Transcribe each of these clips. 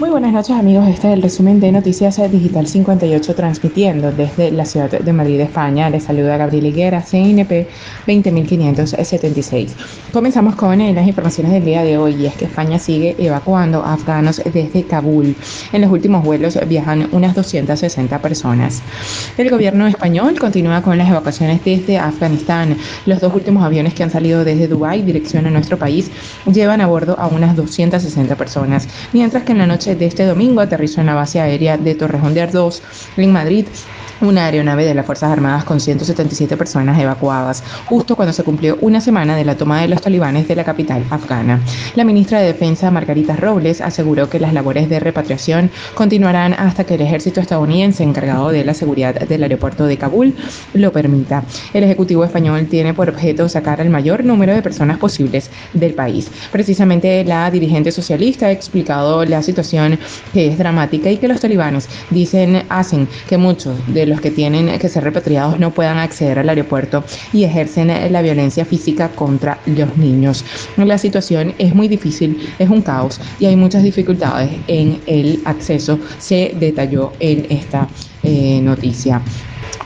Muy buenas noches amigos, este es el resumen de Noticias Digital 58 transmitiendo desde la ciudad de Madrid, España. Les saluda Gabriel Higuera, CNP 20576. Comenzamos con eh, las informaciones del día de hoy y es que España sigue evacuando afganos desde Kabul. En los últimos vuelos viajan unas 260 personas. El gobierno español continúa con las evacuaciones desde Afganistán. Los dos últimos aviones que han salido desde Dubái dirección a nuestro país llevan a bordo a unas 260 personas, mientras que en la noche de este domingo aterrizó en la base aérea de Torrejón de Ardós, en Madrid, una aeronave de las Fuerzas Armadas con 177 personas evacuadas, justo cuando se cumplió una semana de la toma de los talibanes de la capital afgana. La ministra de Defensa, Margarita Robles, aseguró que las labores de repatriación continuarán hasta que el ejército estadounidense encargado de la seguridad del aeropuerto de Kabul lo permita. El Ejecutivo español tiene por objeto sacar al mayor número de personas posibles del país. Precisamente la dirigente socialista ha explicado la situación que es dramática y que los talibanes dicen hacen que muchos de los que tienen que ser repatriados no puedan acceder al aeropuerto y ejercen la violencia física contra los niños. La situación es muy difícil, es un caos y hay muchas dificultades en el acceso, se detalló en esta eh, noticia.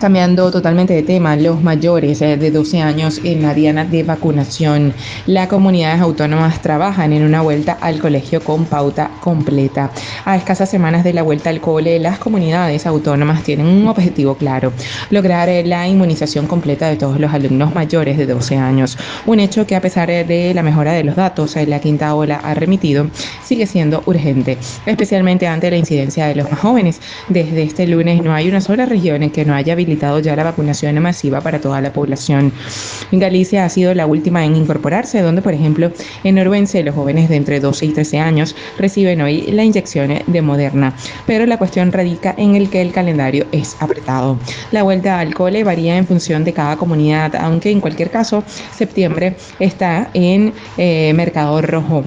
Cambiando totalmente de tema, los mayores eh, de 12 años en la diana de vacunación. Las comunidades autónomas trabajan en una vuelta al colegio con pauta completa. A escasas semanas de la vuelta al cole, las comunidades autónomas tienen un objetivo claro, lograr eh, la inmunización completa de todos los alumnos mayores de 12 años. Un hecho que a pesar eh, de la mejora de los datos, la quinta ola ha remitido, sigue siendo urgente, especialmente ante la incidencia de los más jóvenes. Desde este lunes no hay una sola región en que no haya habilitado ya la vacunación masiva para toda la población. Galicia ha sido la última en incorporarse, donde, por ejemplo, en Orubense los jóvenes de entre 12 y 13 años reciben hoy la inyección de Moderna. Pero la cuestión radica en el que el calendario es apretado. La vuelta al cole varía en función de cada comunidad, aunque en cualquier caso, septiembre está en eh, mercado rojo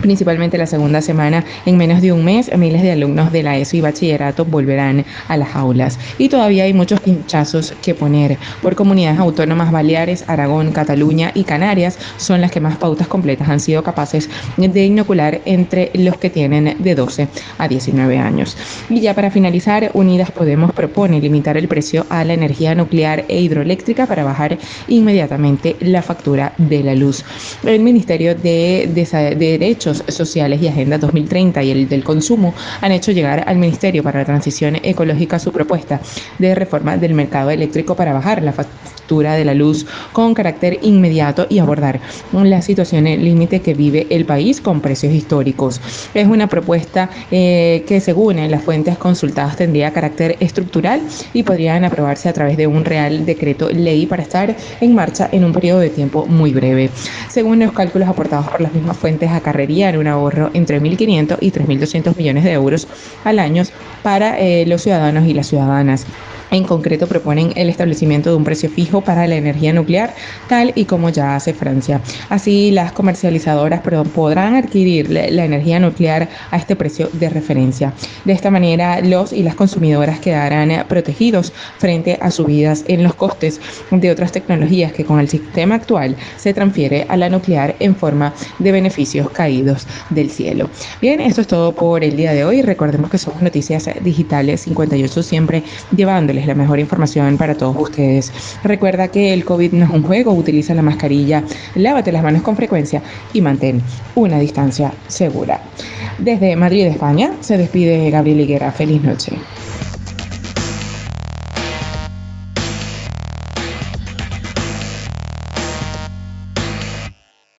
principalmente la segunda semana. En menos de un mes, miles de alumnos de la ESO y bachillerato volverán a las aulas. Y todavía hay muchos pinchazos que poner. Por comunidades autónomas Baleares, Aragón, Cataluña y Canarias son las que más pautas completas han sido capaces de inocular entre los que tienen de 12 a 19 años. Y ya para finalizar, Unidas Podemos propone limitar el precio a la energía nuclear e hidroeléctrica para bajar inmediatamente la factura de la luz. El Ministerio de, de Derecho Sociales y Agenda 2030 y el del Consumo han hecho llegar al Ministerio para la Transición Ecológica su propuesta de reforma del mercado eléctrico para bajar la factura de la luz con carácter inmediato y abordar la situación límite que vive el país con precios históricos. Es una propuesta eh, que según las fuentes consultadas tendría carácter estructural y podrían aprobarse a través de un real decreto ley para estar en marcha en un periodo de tiempo muy breve. Según los cálculos aportados por las mismas fuentes a carrería un ahorro entre 1.500 y 3.200 millones de euros al año para eh, los ciudadanos y las ciudadanas. En concreto, proponen el establecimiento de un precio fijo para la energía nuclear, tal y como ya hace Francia. Así, las comercializadoras podrán adquirir la energía nuclear a este precio de referencia. De esta manera, los y las consumidoras quedarán protegidos frente a subidas en los costes de otras tecnologías que con el sistema actual se transfiere a la nuclear en forma de beneficios caídos del cielo. Bien, esto es todo por el día de hoy. Recordemos que somos Noticias Digitales 58 siempre llevándoles es la mejor información para todos ustedes. Recuerda que el COVID no es un juego, utiliza la mascarilla, lávate las manos con frecuencia y mantén una distancia segura. Desde Madrid, España, se despide Gabriel Higuera. Feliz noche.